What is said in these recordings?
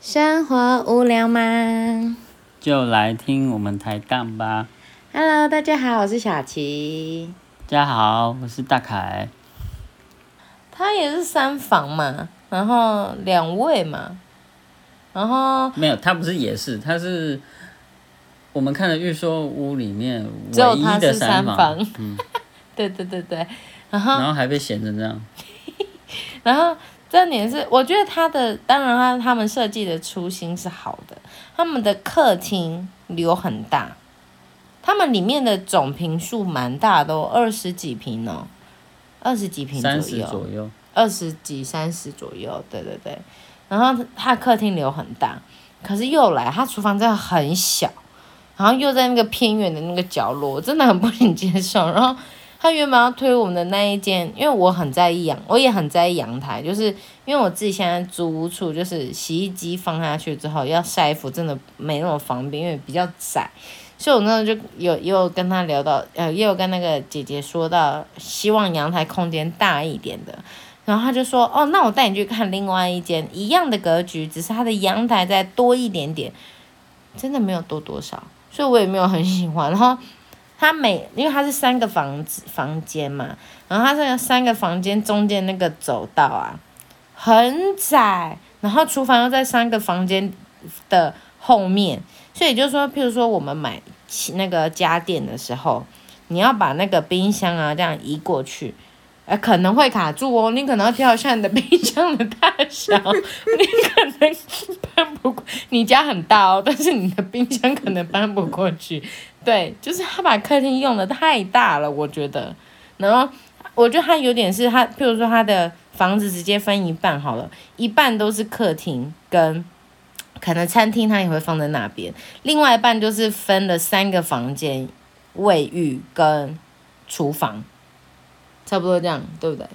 生活无聊吗就来听我们抬杠吧。？Hello，大家好，我是小琪。大家好，我是大凯。他也是三房嘛，然后两位嘛，然后没有，他不是也是，他是我们看的预售屋里面只有唯一的他是三房。房 嗯，对对对对，然后然后还被闲成这样。然后重点是，我觉得他的当然他他们设计的初心是好的，他们的客厅留很大，他们里面的总平数蛮大的哦，二十几平哦，二十几平左三十右，左右，二十几三十左右，对对对。然后他客厅留很大，可是又来，他厨房真的很小，然后又在那个偏远的那个角落，我真的很不能接受。然后他原本要推我们的那一间，因为我很在意阳，我也很在意阳台，就是因为我自己现在租屋处，就是洗衣机放下去之后要晒衣服，真的没那么方便，因为比较窄。所以我那时候就有也有跟他聊到，呃，也有跟那个姐姐说到，希望阳台空间大一点的。然后他就说：“哦，那我带你去看另外一间一样的格局，只是它的阳台再多一点点，真的没有多多少，所以我也没有很喜欢。然后它每因为它是三个房子房间嘛，然后它这个三个房间中间那个走道啊很窄，然后厨房又在三个房间的后面，所以就是说，譬如说我们买那个家电的时候，你要把那个冰箱啊这样移过去。”呃，可能会卡住哦，你可能要调一下你的冰箱的大小，你可能搬不过。你家很大哦，但是你的冰箱可能搬不过去。对，就是他把客厅用的太大了，我觉得。然后我觉得他有点是他，譬如说他的房子直接分一半好了，一半都是客厅跟可能餐厅，他也会放在那边，另外一半就是分了三个房间，卫浴跟厨房。差不多这样，对不对？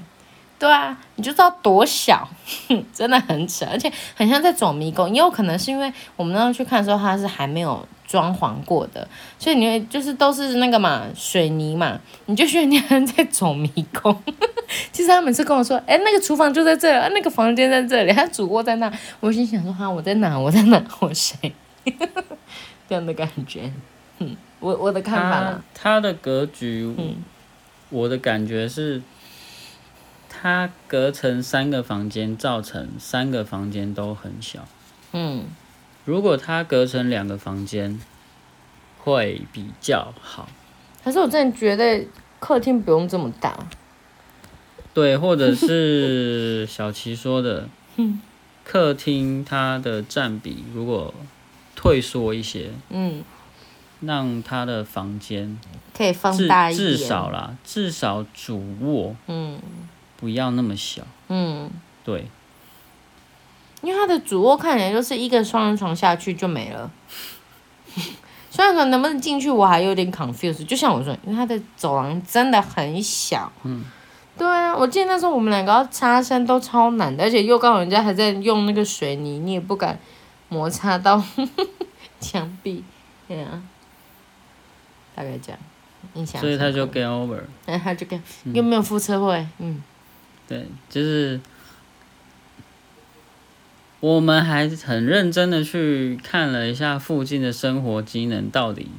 对啊，你就知道多小，真的很扯，而且很像在走迷宫。也有可能是因为我们那时候去看的时候，它是还没有装潢过的，所以你会就是都是那个嘛水泥嘛，你就觉得你好像在走迷宫。其实他每次跟我说，哎，那个厨房就在这里，那个房间在这里，他主卧在那，我心想说，哈，我在哪？我在哪？我谁？这样的感觉，嗯，我我的看法啦，他的格局，嗯我的感觉是，它隔成三个房间，造成三个房间都很小。嗯。如果它隔成两个房间，会比较好。可是我真的觉得客厅不用这么大。对，或者是小琪说的，客厅它的占比如果退缩一些，嗯，让它的房间可以放大一点。至少啦，至少主卧嗯不要那么小。嗯，对，因为它的主卧看起来就是一个双人床下去就没了。双人床能不能进去，我还有点 confused。就像我说，因为它的走廊真的很小。嗯。对啊，我记得那时候我们两个要擦身都超难的，而且又刚好人家还在用那个水泥，你也不敢摩擦到 墙壁。对啊，大概这样。印象所以他就 get over。然 后他就跟又没有副车会，嗯对，就是我们还很认真的去看了一下附近的生活机能到底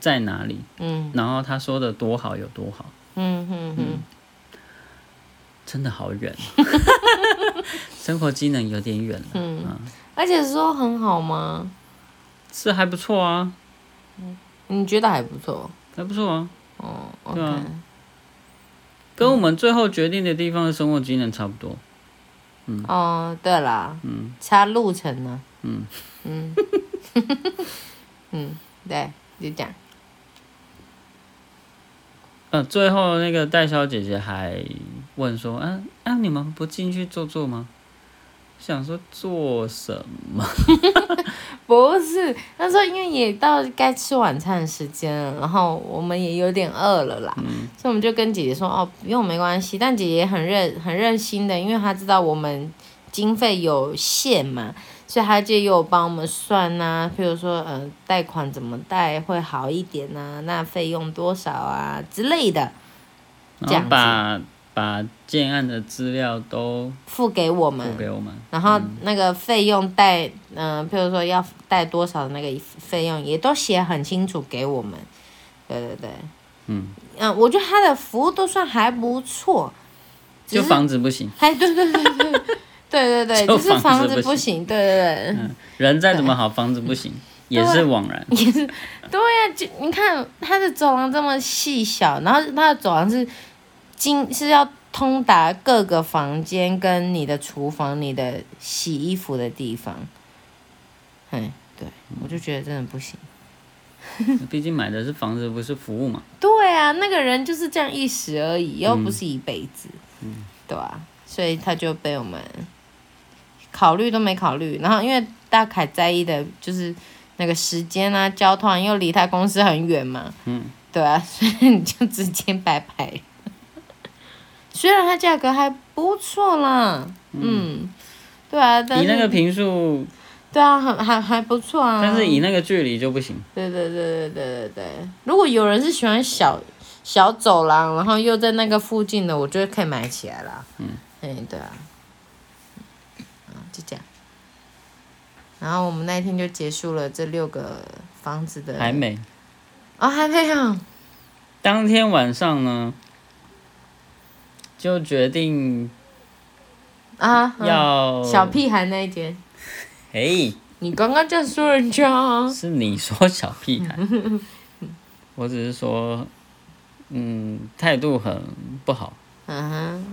在哪里，嗯然后他说的多好有多好，嗯嗯嗯，真的好远，生活机能有点远了，嗯啊，而且说很好吗？是还不错啊，你觉得还不错？还不错啊，哦对啊跟我们最后决定的地方的生活机能差不多，嗯。哦，对啦，嗯。差路程呢，嗯，嗯，嗯，对，就这样，呃，最后那个代销姐姐还问说，啊啊，你们不进去坐坐吗？想说做什么？不是，那时候因为也到该吃晚餐的时间了，然后我们也有点饿了啦，所以我们就跟姐姐说，哦，不用没关系，但姐姐很热很热心的，因为她知道我们经费有限嘛，所以她就又帮我们算呐、譬如说呃贷款怎么贷会好一点呐、那费用多少啊之类的，这样子把建案的资料都付给我们。付，给我们。然后那个费用带，嗯、譬如说要带多少的那个费用，也都写很清楚给我们。对对对，嗯，嗯、我觉得他的服务都算还不错，只就是房子不行，哎对对对对。对对对，是房房子不行，对对对。人再怎么好，房子不行，也是枉然。也是，对呀、就你看它的走廊这么细小，然后它的走廊是经是要通达各个房间跟你的厨房、你的洗衣服的地方。嗯，对，我就觉得真的不行。毕竟买的是房子，不是服务嘛。对啊，那个人就是这样一时而已，又不是一辈子，嗯对啊、所以他就被我们考虑都没考虑，然后因为大凯在意的就是那个时间啊、交通啊又离他公司很远嘛，嗯，对啊，所以你就直接拜拜。虽然它价格还不错啦，嗯，对啊，但是以那个平数，对啊，很还还不错啊，但是以那个距离就不行。对对对对对对对，如果有人是喜欢小小走廊，然后又在那个附近的，我觉得可以买起来啦。嗯，哎，对啊，嗯，就这样。然后我们那一天就结束了这六个房子的。还没。哦、还没有。当天晚上呢，就决定啊，嗯要小屁孩那一间，哎，你刚刚这样说人家啊？是你说小屁孩，我只是说，嗯，态度很不好，嗯哼，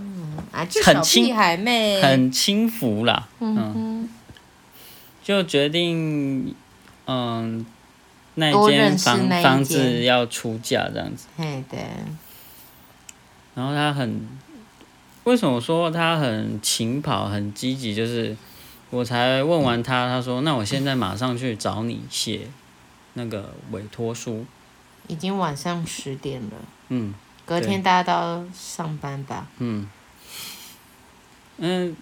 啊，就小很轻屁孩妹。很轻浮啦，嗯就决定，嗯，那间多认识房那房子要出价这样子，嘿，对，然后他很，为什么说他很勤跑、很积极？就是我才问完他，他说：“那我现在马上去找你写那个委托书。已经晚上十点了。”嗯隔天大家都要上班吧？嗯嗯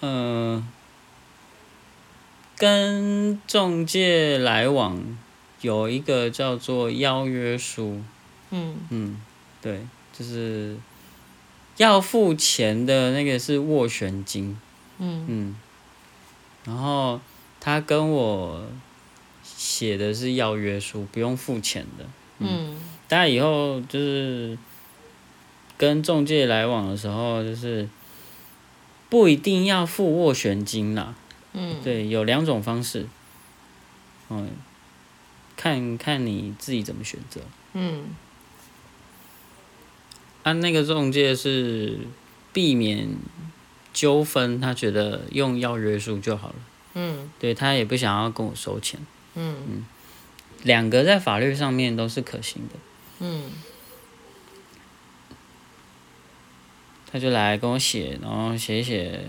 呃，跟中介来往有一个叫做邀约书。嗯嗯，对，就是要付钱的那个是斡旋金。嗯嗯，然后他跟我写的是要约书，不用付钱的。嗯大家以后就是跟中介来往的时候，就是不一定要付斡旋金啦。嗯，对，有两种方式。嗯，看看你自己怎么选择。嗯啊，那个中介是避免纠纷，他觉得用要约束就好了。嗯对他也不想要跟我收钱，嗯两个在法律上面都是可行的。嗯他就来跟我写，然后写一写，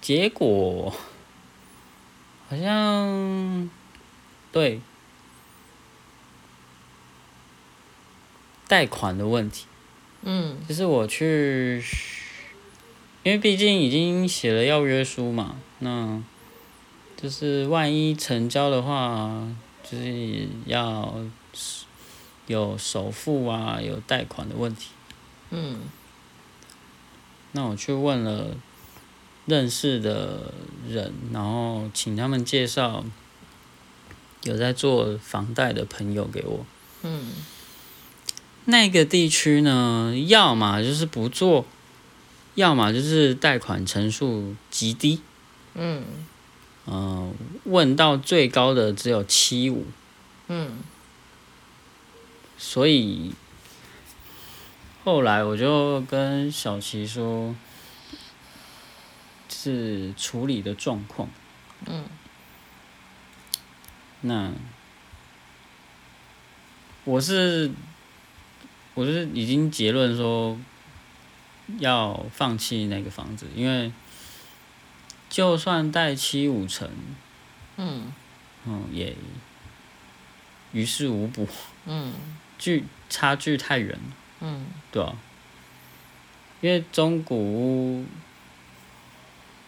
结果好像对贷款的问题，嗯就是我去，因为毕竟已经写了要约书嘛，那就是万一成交的话，就是要有首付啊，有贷款的问题。嗯那我去问了认识的人，然后请他们介绍有在做房贷的朋友给我。嗯那个地区呢，要么就是不做，要么就是贷款成数极低，嗯。嗯、问到最高的只有七五，嗯。所以后来我就跟小琪说，是处理的状况。嗯。那我是我是已经结论说要放弃那个房子，因为就算贷七五成，嗯。嗯，也于事无补，嗯。距差距太远。了，嗯。对啊，因为中古屋，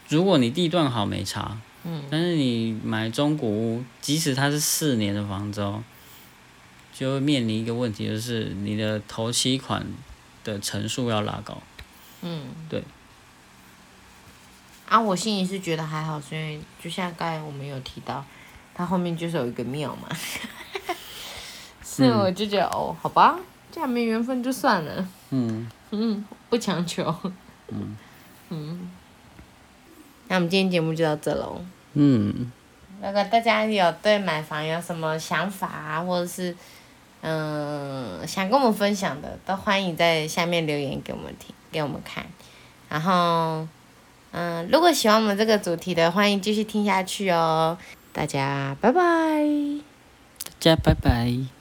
如果你地段好没差，嗯。但是你买中古屋，即使它是四年的房子哦，就会面临一个问题，就是你的头期款的层数要拉高。嗯，对。啊，我心里是觉得还好，所以就像刚才我们有提到，它后面就是有一个庙嘛，是嗯。我就觉得哦，好吧，这样没缘分就算了，嗯，嗯，不强求，嗯。嗯，那我们今天节目就到这喽。嗯，如果大家有对买房有什么想法啊，或者是嗯、想跟我们分享的，都欢迎在下面留言给我们听，给我们看。然后嗯、如果喜欢我们这个主题的，欢迎继续听下去哦。大家拜拜。大家拜拜。